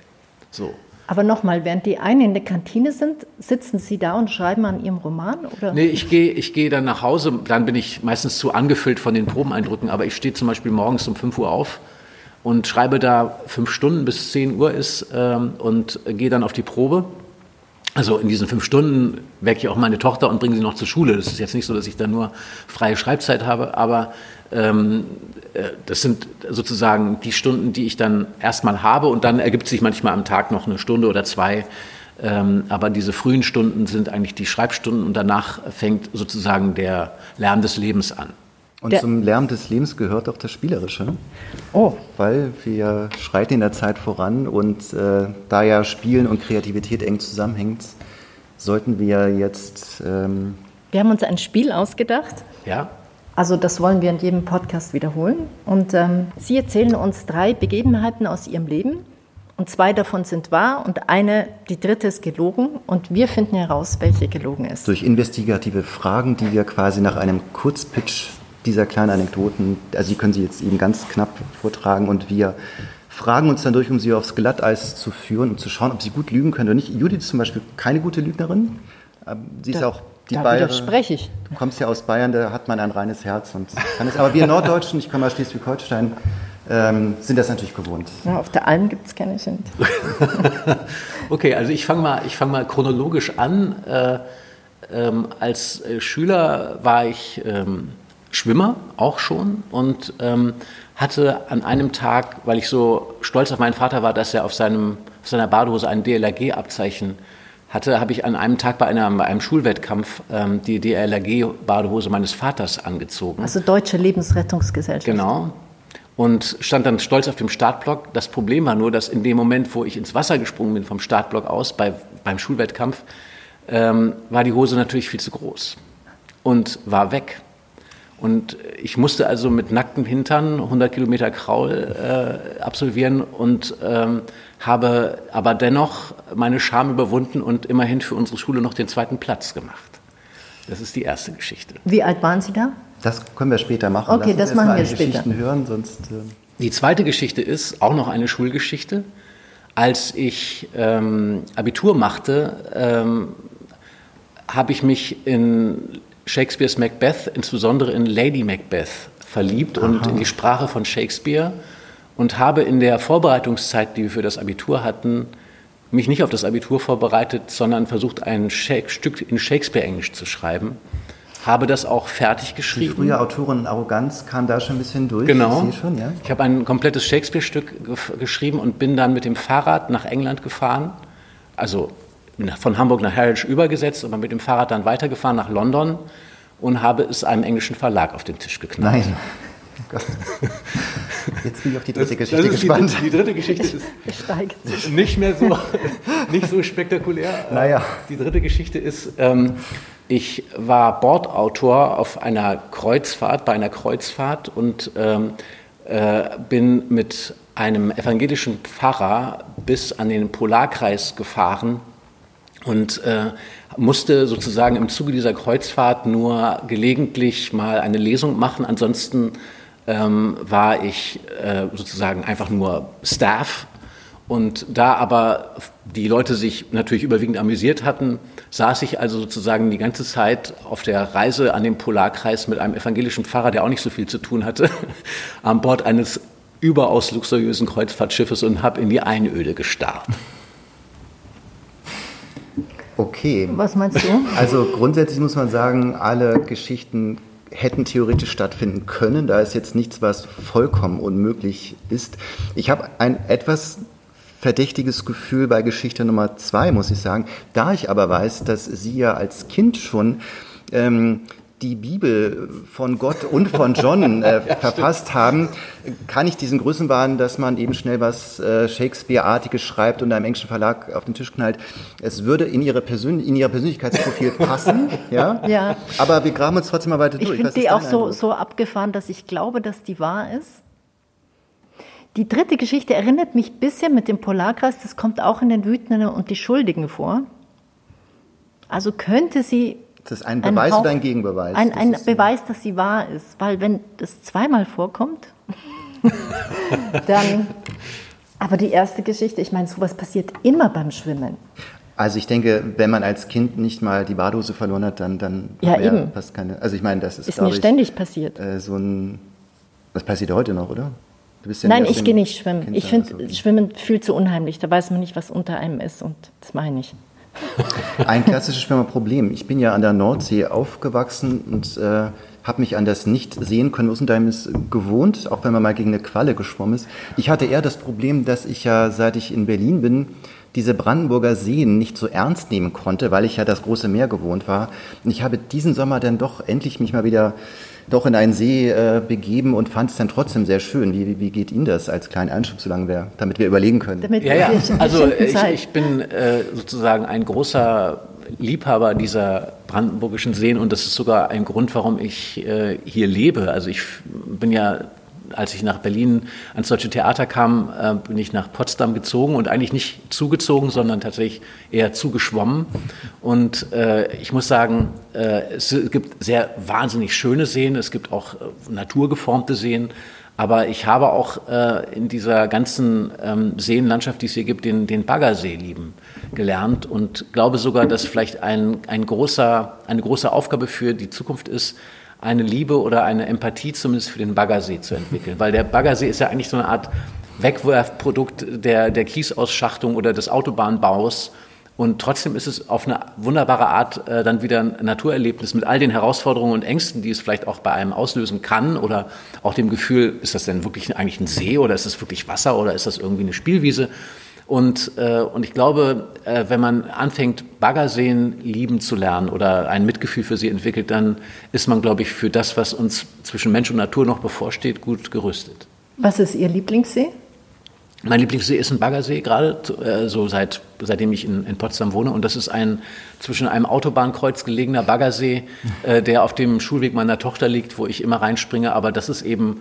So. Aber nochmal, während die einen in der Kantine sind, sitzen Sie da und schreiben an Ihrem Roman? Oder? Nee, ich gehe ich geh dann nach Hause. Dann bin ich meistens zu angefüllt von den Probeneindrücken. Aber ich stehe zum Beispiel morgens um 5 Uhr auf und schreibe da fünf Stunden bis 10 Uhr ist ähm, und gehe dann auf die Probe. Also in diesen fünf Stunden wecke ich auch meine Tochter und bringe sie noch zur Schule. Das ist jetzt nicht so, dass ich da nur freie Schreibzeit habe, aber ähm, äh, das sind sozusagen die Stunden, die ich dann erstmal habe und dann ergibt sich manchmal am Tag noch eine Stunde oder zwei. Ähm, aber diese frühen Stunden sind eigentlich die Schreibstunden und danach fängt sozusagen der Lärm des Lebens an. Und der zum Lärm des Lebens gehört auch das Spielerische. Oh. Weil wir schreiten in der Zeit voran und äh, da ja Spielen und Kreativität eng zusammenhängt, sollten wir jetzt. Ähm wir haben uns ein Spiel ausgedacht. Ja. Also das wollen wir in jedem Podcast wiederholen. Und ähm, Sie erzählen uns drei Begebenheiten aus Ihrem Leben. Und zwei davon sind wahr und eine, die dritte ist gelogen. Und wir finden heraus, welche gelogen ist. Durch investigative Fragen, die wir quasi nach einem Kurzpitch dieser kleinen Anekdoten, also die können Sie jetzt eben ganz knapp vortragen und wir fragen uns dann durch, um Sie aufs Glatteis zu führen und zu schauen, ob Sie gut lügen können oder nicht. Judith ist zum Beispiel keine gute Lügnerin. Ähm, sie ist da, auch die da Bayer, widerspreche ich. Du kommst ja aus Bayern, da hat man ein reines Herz und kann es. Aber wir Norddeutschen, ich komme aus Schleswig-Holstein, ähm, sind das natürlich gewohnt. Ja, auf der Alm gibt es keine Schind. okay, also ich fange mal, fang mal chronologisch an. Äh, ähm, als äh, Schüler war ich ähm, Schwimmer auch schon und ähm, hatte an einem Tag, weil ich so stolz auf meinen Vater war, dass er auf, seinem, auf seiner Badehose ein DLRG-Abzeichen hatte, habe ich an einem Tag bei, einer, bei einem Schulwettkampf ähm, die DLRG-Badehose meines Vaters angezogen. Also Deutsche Lebensrettungsgesellschaft. Genau. Und stand dann stolz auf dem Startblock. Das Problem war nur, dass in dem Moment, wo ich ins Wasser gesprungen bin vom Startblock aus bei, beim Schulwettkampf, ähm, war die Hose natürlich viel zu groß und war weg. Und ich musste also mit nacktem Hintern 100 Kilometer Kraul äh, absolvieren und ähm, habe aber dennoch meine Scham überwunden und immerhin für unsere Schule noch den zweiten Platz gemacht. Das ist die erste Geschichte. Wie alt waren Sie da? Das können wir später machen. Okay, Lass das machen wir später. Geschichten hören, sonst. Äh die zweite Geschichte ist auch noch eine Schulgeschichte. Als ich ähm, Abitur machte, ähm, habe ich mich in Shakespeares Macbeth, insbesondere in Lady Macbeth, verliebt Aha. und in die Sprache von Shakespeare und habe in der Vorbereitungszeit, die wir für das Abitur hatten, mich nicht auf das Abitur vorbereitet, sondern versucht, ein Stück in Shakespeare-Englisch zu schreiben. Habe das auch fertig geschrieben. Die frühe Autorenarroganz kam da schon ein bisschen durch. Genau. Ich, schon, ja? ich habe ein komplettes Shakespeare-Stück geschrieben und bin dann mit dem Fahrrad nach England gefahren. Also von Hamburg nach Harwich übergesetzt und mit dem Fahrrad dann weitergefahren nach London und habe es einem englischen Verlag auf den Tisch geknallt. Nein. Oh Jetzt bin ich auf die dritte das, Geschichte das gespannt. Die, die, dritte Geschichte ist nicht mehr so, nicht so spektakulär. Naja. Die dritte Geschichte ist, ähm, ich war Bordautor auf einer Kreuzfahrt, bei einer Kreuzfahrt und ähm, äh, bin mit einem evangelischen Pfarrer bis an den Polarkreis gefahren und äh, musste sozusagen im Zuge dieser Kreuzfahrt nur gelegentlich mal eine Lesung machen. Ansonsten ähm, war ich äh, sozusagen einfach nur Staff. Und da aber die Leute sich natürlich überwiegend amüsiert hatten, saß ich also sozusagen die ganze Zeit auf der Reise an dem Polarkreis mit einem evangelischen Pfarrer, der auch nicht so viel zu tun hatte, an Bord eines überaus luxuriösen Kreuzfahrtschiffes und habe in die Einöde gestarrt. Okay. Was meinst du? Also grundsätzlich muss man sagen, alle Geschichten hätten theoretisch stattfinden können. Da ist jetzt nichts, was vollkommen unmöglich ist. Ich habe ein etwas verdächtiges Gefühl bei Geschichte Nummer zwei, muss ich sagen. Da ich aber weiß, dass Sie ja als Kind schon ähm, die Bibel von Gott und von John äh, verfasst haben, kann ich diesen Größenwahn, dass man eben schnell was äh, Shakespeare-artiges schreibt und einem englischen Verlag auf den Tisch knallt. Es würde in ihre Persön in ihr Persönlichkeitsprofil passen, ja? ja. Aber wir graben uns trotzdem mal weiter durch. Ich finde die auch so, so abgefahren, dass ich glaube, dass die wahr ist. Die dritte Geschichte erinnert mich ein bisschen mit dem Polarkreis, das kommt auch in den Wütenden und die Schuldigen vor. Also könnte sie das ist ein Beweis ein Hauch, oder ein Gegenbeweis? Ein, ein das Beweis, dass sie wahr ist. Weil wenn das zweimal vorkommt, dann. Aber die erste Geschichte, ich meine, sowas passiert immer beim Schwimmen. Also ich denke, wenn man als Kind nicht mal die Badhose verloren hat, dann dann ja, eben. passt keine. Also ich meine, das ist, ist mir ständig passiert. Äh, so ein. Das passiert heute noch, oder? Ja Nein, ich gehe nicht schwimmen. ich finde also, Schwimmen viel zu unheimlich. Da weiß man nicht, was unter einem ist und das meine ich. Ein klassisches Schwimmerproblem. Ich bin ja an der Nordsee aufgewachsen und äh, habe mich an das Nicht-Sehen können Rosenheimes gewohnt, auch wenn man mal gegen eine Qualle geschwommen ist. Ich hatte eher das Problem, dass ich ja, seit ich in Berlin bin, diese Brandenburger Seen nicht so ernst nehmen konnte, weil ich ja das große Meer gewohnt war. Und ich habe diesen Sommer dann doch endlich mich mal wieder doch in einen See äh, begeben und fand es dann trotzdem sehr schön. Wie, wie, geht Ihnen das als kleinen Einschub, solange wir, damit wir überlegen können? Damit ja, ja. Also ich, ich bin äh, sozusagen ein großer Liebhaber dieser brandenburgischen Seen und das ist sogar ein Grund, warum ich äh, hier lebe. Also ich bin ja als ich nach Berlin ans Deutsche Theater kam, äh, bin ich nach Potsdam gezogen und eigentlich nicht zugezogen, sondern tatsächlich eher zugeschwommen. Und äh, ich muss sagen, äh, es gibt sehr wahnsinnig schöne Seen, es gibt auch äh, naturgeformte Seen. Aber ich habe auch äh, in dieser ganzen ähm, Seenlandschaft, die es hier gibt, den, den Baggersee lieben gelernt und glaube sogar, dass vielleicht ein, ein großer, eine große Aufgabe für die Zukunft ist, eine Liebe oder eine Empathie zumindest für den Baggersee zu entwickeln. Weil der Baggersee ist ja eigentlich so eine Art Wegwerfprodukt der, der Kiesausschachtung oder des Autobahnbaus. Und trotzdem ist es auf eine wunderbare Art äh, dann wieder ein Naturerlebnis mit all den Herausforderungen und Ängsten, die es vielleicht auch bei einem auslösen kann oder auch dem Gefühl, ist das denn wirklich eigentlich ein See oder ist das wirklich Wasser oder ist das irgendwie eine Spielwiese? Und, äh, und ich glaube, äh, wenn man anfängt, Baggerseen lieben zu lernen oder ein Mitgefühl für sie entwickelt, dann ist man, glaube ich, für das, was uns zwischen Mensch und Natur noch bevorsteht, gut gerüstet. Was ist Ihr Lieblingssee? Mein Lieblingssee ist ein Baggersee, gerade äh, so seit, seitdem ich in, in, Potsdam wohne. Und das ist ein zwischen einem Autobahnkreuz gelegener Baggersee, äh, der auf dem Schulweg meiner Tochter liegt, wo ich immer reinspringe. Aber das ist eben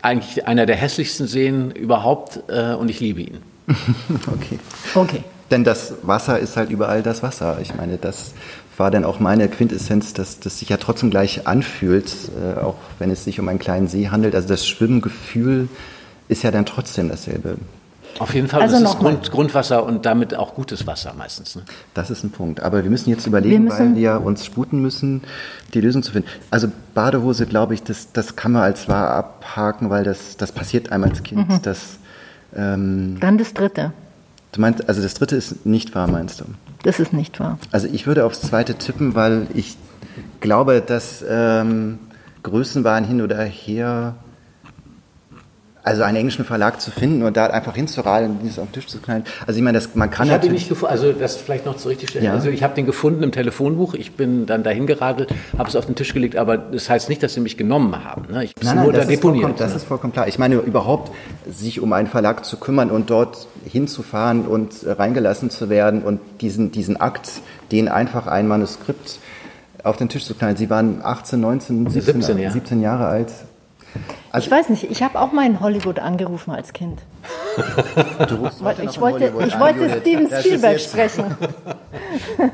eigentlich einer der hässlichsten Seen überhaupt äh, und ich liebe ihn. okay. Okay. Denn das Wasser ist halt überall das Wasser. Ich meine, das war dann auch meine Quintessenz, dass das sich ja trotzdem gleich anfühlt, äh, auch wenn es sich um einen kleinen See handelt. Also das Schwimmgefühl ist ja dann trotzdem dasselbe. Auf jeden Fall, also das ist Grund, Grundwasser und damit auch gutes Wasser meistens. Ne? Das ist ein Punkt. Aber wir müssen jetzt überlegen, wir weil wir uns sputen müssen, die Lösung zu finden. Also Badehose, glaube ich, das, das kann man als wahr abhaken, weil das, das passiert einem als Kind. Mhm. Das, ähm, Dann das dritte. Du meinst, also das dritte ist nicht wahr, meinst du? Das ist nicht wahr. Also ich würde aufs zweite tippen, weil ich glaube, dass ähm, Größenwahn hin oder her also einen englischen Verlag zu finden und da einfach hinzurallen und dieses auf den Tisch zu knallen. Also ich meine, das, man kann ich natürlich... nicht gefunden, also das vielleicht noch zur richtigen Stelle. Ja. Also ich habe den gefunden im Telefonbuch, ich bin dann dahin geradelt, habe es auf den Tisch gelegt, aber das heißt nicht, dass sie mich genommen haben. Ne? Ich nein, nein, nur das da deponiert. das ne? ist vollkommen klar. Ich meine, überhaupt sich um einen Verlag zu kümmern und dort hinzufahren und reingelassen zu werden und diesen, diesen Akt, den einfach ein Manuskript auf den Tisch zu knallen. Sie waren 18, 19, 17, 17, ja. 17 Jahre alt. Also ich weiß nicht, ich habe auch mal in Hollywood angerufen als Kind. Du rufst ich wollte, ich wollte Steven Spielberg sprechen.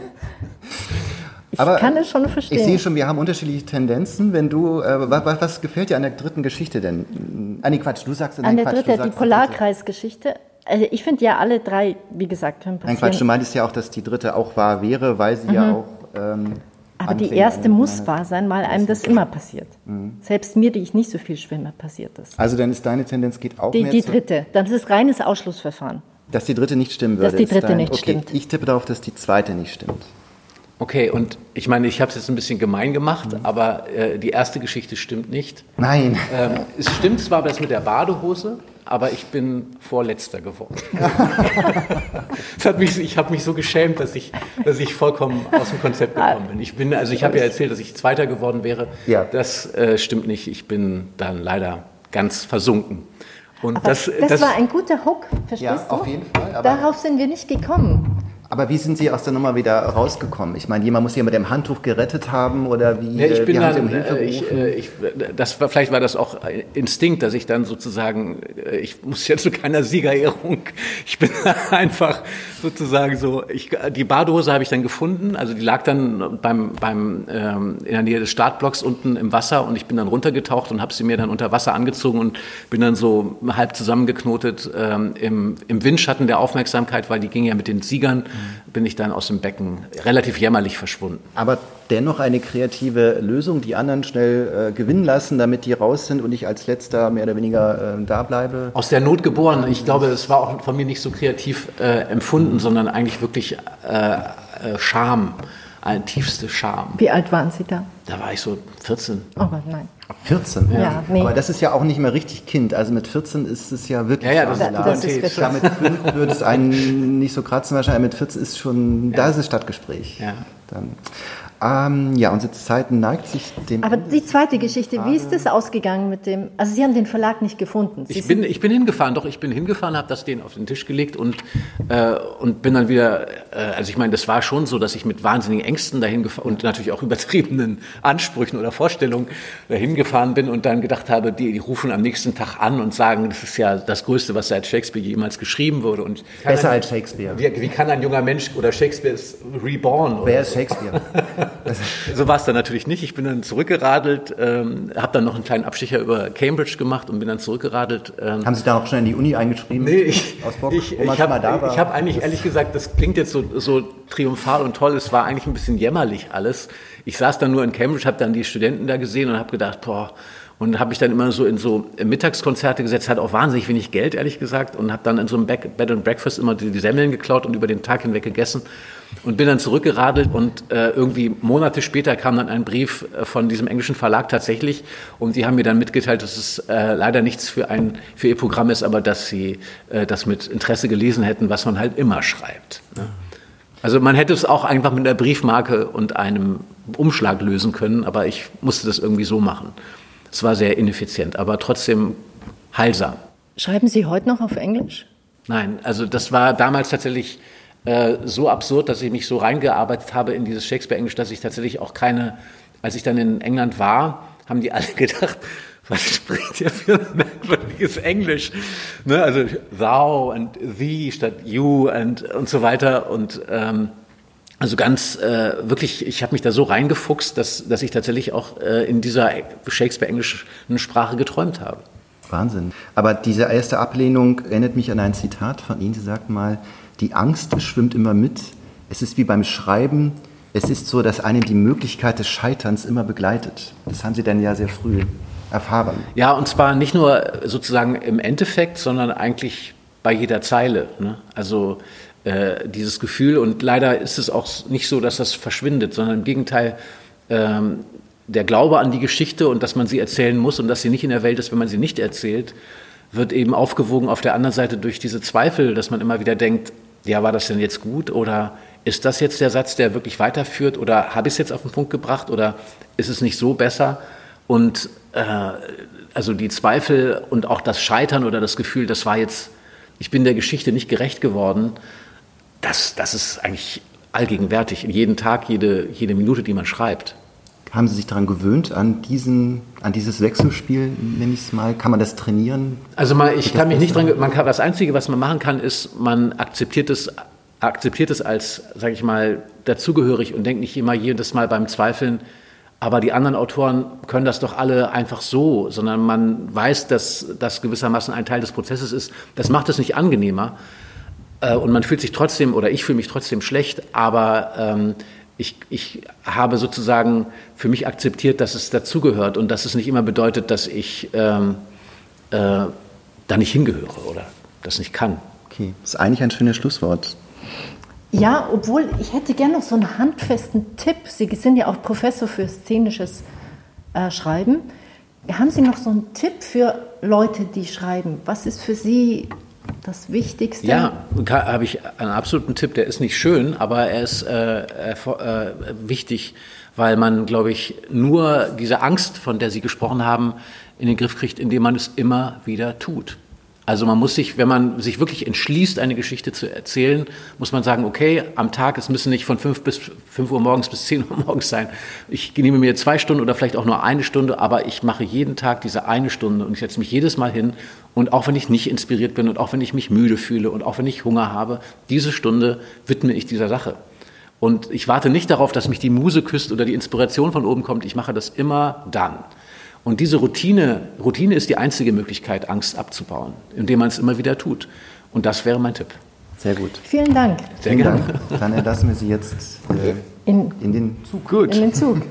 Ich Aber kann es schon verstehen. Ich sehe schon, wir haben unterschiedliche Tendenzen. Wenn du, äh, was, was, gefällt dir an der dritten Geschichte denn? Ah, nee, Quatsch, du sagst An der dritten, die Polarkreisgeschichte. Also ich finde ja alle drei, wie gesagt, können passieren. Nein, Quatsch, du meintest ja auch, dass die dritte auch wahr wäre, weil sie mhm. ja auch... Ähm, aber die erste muss wahr sein, weil einem das immer passiert. Mhm. Selbst mir, die ich nicht so viel schwimme, passiert das. Also dann ist deine Tendenz geht auch die, mehr Die dritte, das ist reines Ausschlussverfahren. Dass die dritte nicht stimmen würde. Dass die dritte dein, nicht okay, stimmt. Ich tippe darauf, dass die zweite nicht stimmt. Okay, und ich meine, ich habe es jetzt ein bisschen gemein gemacht, mhm. aber äh, die erste Geschichte stimmt nicht. Nein. Ähm, es stimmt zwar das mit der Badehose, aber ich bin Vorletzter geworden. mich, ich habe mich so geschämt, dass ich, dass ich vollkommen aus dem Konzept gekommen bin. Ich bin, also ich habe ja erzählt, dass ich Zweiter geworden wäre. Ja. Das äh, stimmt nicht. Ich bin dann leider ganz versunken. Und das, das, das, war ein guter Hook, verstehst ja, du? auf jeden Fall. Darauf sind wir nicht gekommen. Aber wie sind Sie aus der Nummer wieder rausgekommen? Ich meine, jemand muss ja mit dem Handtuch gerettet haben oder wie? Ja, ich bin dann, um Hilfe äh, ich, äh, ich, das war, vielleicht war das auch Instinkt, dass ich dann sozusagen, äh, ich muss jetzt zu keiner Siegerehrung, ich bin einfach sozusagen so, ich, die Badehose habe ich dann gefunden, also die lag dann beim, beim ähm, in der Nähe des Startblocks unten im Wasser und ich bin dann runtergetaucht und habe sie mir dann unter Wasser angezogen und bin dann so halb zusammengeknotet ähm, im, im Windschatten der Aufmerksamkeit, weil die ging ja mit den Siegern bin ich dann aus dem Becken relativ jämmerlich verschwunden. Aber dennoch eine kreative Lösung, die anderen schnell äh, gewinnen lassen, damit die raus sind und ich als letzter mehr oder weniger äh, da bleibe. Aus der Not geboren. Ich glaube, es war auch von mir nicht so kreativ äh, empfunden, sondern eigentlich wirklich äh, äh, Scham, tiefste Scham. Wie alt waren Sie da? Da war ich so 14. Oh Gott, nein. 14? Ja, ja nee. Aber das ist ja auch nicht mehr richtig Kind. Also mit 14 ist es ja wirklich. Ja, ja, das, das ist wirklich. Ja, mit 5 würde es einen nicht so kratzen wahrscheinlich. Mit 14 ist schon, ja. da ist es Stadtgespräch. Ja. Dann. Ähm, ja, unsere Zeit neigt sich dem. Aber die zweite Geschichte, wie ist das ausgegangen mit dem? Also Sie haben den Verlag nicht gefunden. Sie ich bin, ich bin hingefahren, doch, ich bin hingefahren, habe das denen auf den Tisch gelegt und, äh, und bin dann wieder, äh, also ich meine, das war schon so, dass ich mit wahnsinnigen Ängsten dahin gefahren und natürlich auch übertriebenen Ansprüchen oder Vorstellungen dahin gefahren bin und dann gedacht habe, die, die rufen am nächsten Tag an und sagen, das ist ja das Größte, was seit Shakespeare jemals geschrieben wurde. Und Besser ein, als Shakespeare. Wie, wie, kann ein junger Mensch, oder Shakespeare ist reborn. Wer ist Shakespeare? so war es dann natürlich nicht. Ich bin dann zurückgeradelt, ähm, habe dann noch einen kleinen Abstecher über Cambridge gemacht und bin dann zurückgeradelt. Ähm. Haben Sie da auch schon in die Uni eingeschrieben? Nee, ich, Bock, ich, ich habe hab eigentlich, ehrlich gesagt, das klingt jetzt so, so triumphal und toll, es war eigentlich ein bisschen jämmerlich alles. Ich saß dann nur in Cambridge, habe dann die Studenten da gesehen und habe gedacht, boah, und habe mich dann immer so in so Mittagskonzerte gesetzt, hat auch wahnsinnig wenig Geld, ehrlich gesagt, und habe dann in so einem Bed and Breakfast immer die, die Semmeln geklaut und über den Tag hinweg gegessen und bin dann zurückgeradelt und äh, irgendwie Monate später kam dann ein Brief äh, von diesem englischen Verlag tatsächlich und die haben mir dann mitgeteilt, dass es äh, leider nichts für ein für ihr Programm ist, aber dass sie äh, das mit Interesse gelesen hätten, was man halt immer schreibt. Ne? Also man hätte es auch einfach mit einer Briefmarke und einem Umschlag lösen können, aber ich musste das irgendwie so machen. Es war sehr ineffizient, aber trotzdem heilsam. Schreiben Sie heute noch auf Englisch? Nein, also das war damals tatsächlich äh, so absurd, dass ich mich so reingearbeitet habe in dieses Shakespeare-Englisch, dass ich tatsächlich auch keine, als ich dann in England war, haben die alle gedacht, was spricht ihr für ein merkwürdiges Englisch? Ne? Also thou und thee statt you und, und so weiter. Und ähm, also ganz äh, wirklich, ich habe mich da so reingefuchst, dass, dass ich tatsächlich auch äh, in dieser Shakespeare-englischen Sprache geträumt habe. Wahnsinn. Aber diese erste Ablehnung erinnert mich an ein Zitat von Ihnen. Sie sagten mal, die Angst schwimmt immer mit. Es ist wie beim Schreiben. Es ist so, dass einen die Möglichkeit des Scheiterns immer begleitet. Das haben Sie dann ja sehr früh erfahren. Ja, und zwar nicht nur sozusagen im Endeffekt, sondern eigentlich bei jeder Zeile. Ne? Also äh, dieses Gefühl. Und leider ist es auch nicht so, dass das verschwindet, sondern im Gegenteil, ähm, der Glaube an die Geschichte und dass man sie erzählen muss und dass sie nicht in der Welt ist, wenn man sie nicht erzählt, wird eben aufgewogen auf der anderen Seite durch diese Zweifel, dass man immer wieder denkt, ja, war das denn jetzt gut oder ist das jetzt der Satz, der wirklich weiterführt oder habe ich es jetzt auf den Punkt gebracht oder ist es nicht so besser? Und äh, also die Zweifel und auch das Scheitern oder das Gefühl, das war jetzt, ich bin der Geschichte nicht gerecht geworden, das, das ist eigentlich allgegenwärtig, jeden Tag, jede, jede Minute, die man schreibt. Haben Sie sich daran gewöhnt, an, diesen, an dieses Wechselspiel, nenne ich es mal? Kann man das trainieren? Also mal, ich kann mich nicht dran, man kann, das Einzige, was man machen kann, ist, man akzeptiert es akzeptiert es als, sage ich mal, dazugehörig und denkt nicht immer jedes Mal beim Zweifeln, aber die anderen Autoren können das doch alle einfach so, sondern man weiß, dass das gewissermaßen ein Teil des Prozesses ist. Das macht es nicht angenehmer. Äh, und man fühlt sich trotzdem, oder ich fühle mich trotzdem schlecht, aber ähm, ich, ich habe sozusagen für mich akzeptiert, dass es dazugehört und dass es nicht immer bedeutet, dass ich ähm, äh, da nicht hingehöre oder das nicht kann. Okay, das ist eigentlich ein schönes Schlusswort. Ja, obwohl ich hätte gerne noch so einen handfesten Tipp. Sie sind ja auch Professor für szenisches äh, Schreiben. Haben Sie noch so einen Tipp für Leute, die schreiben? Was ist für Sie das Wichtigste? Ja, habe ich einen absoluten Tipp. Der ist nicht schön, aber er ist äh, äh, wichtig, weil man, glaube ich, nur diese Angst, von der Sie gesprochen haben, in den Griff kriegt, indem man es immer wieder tut. Also man muss sich, wenn man sich wirklich entschließt, eine Geschichte zu erzählen, muss man sagen, okay, am Tag, es müssen nicht von fünf bis fünf Uhr morgens bis zehn Uhr morgens sein. Ich nehme mir zwei Stunden oder vielleicht auch nur eine Stunde, aber ich mache jeden Tag diese eine Stunde und ich setze mich jedes Mal hin und auch wenn ich nicht inspiriert bin und auch wenn ich mich müde fühle und auch wenn ich Hunger habe, diese Stunde widme ich dieser Sache. Und ich warte nicht darauf, dass mich die Muse küsst oder die Inspiration von oben kommt. Ich mache das immer dann. Und diese Routine, Routine ist die einzige Möglichkeit, Angst abzubauen, indem man es immer wieder tut. Und das wäre mein Tipp. Sehr gut. Vielen Dank. Sehr gerne. Dann entlassen wir Sie jetzt äh, in, in den Zug. Gut. In den Zug.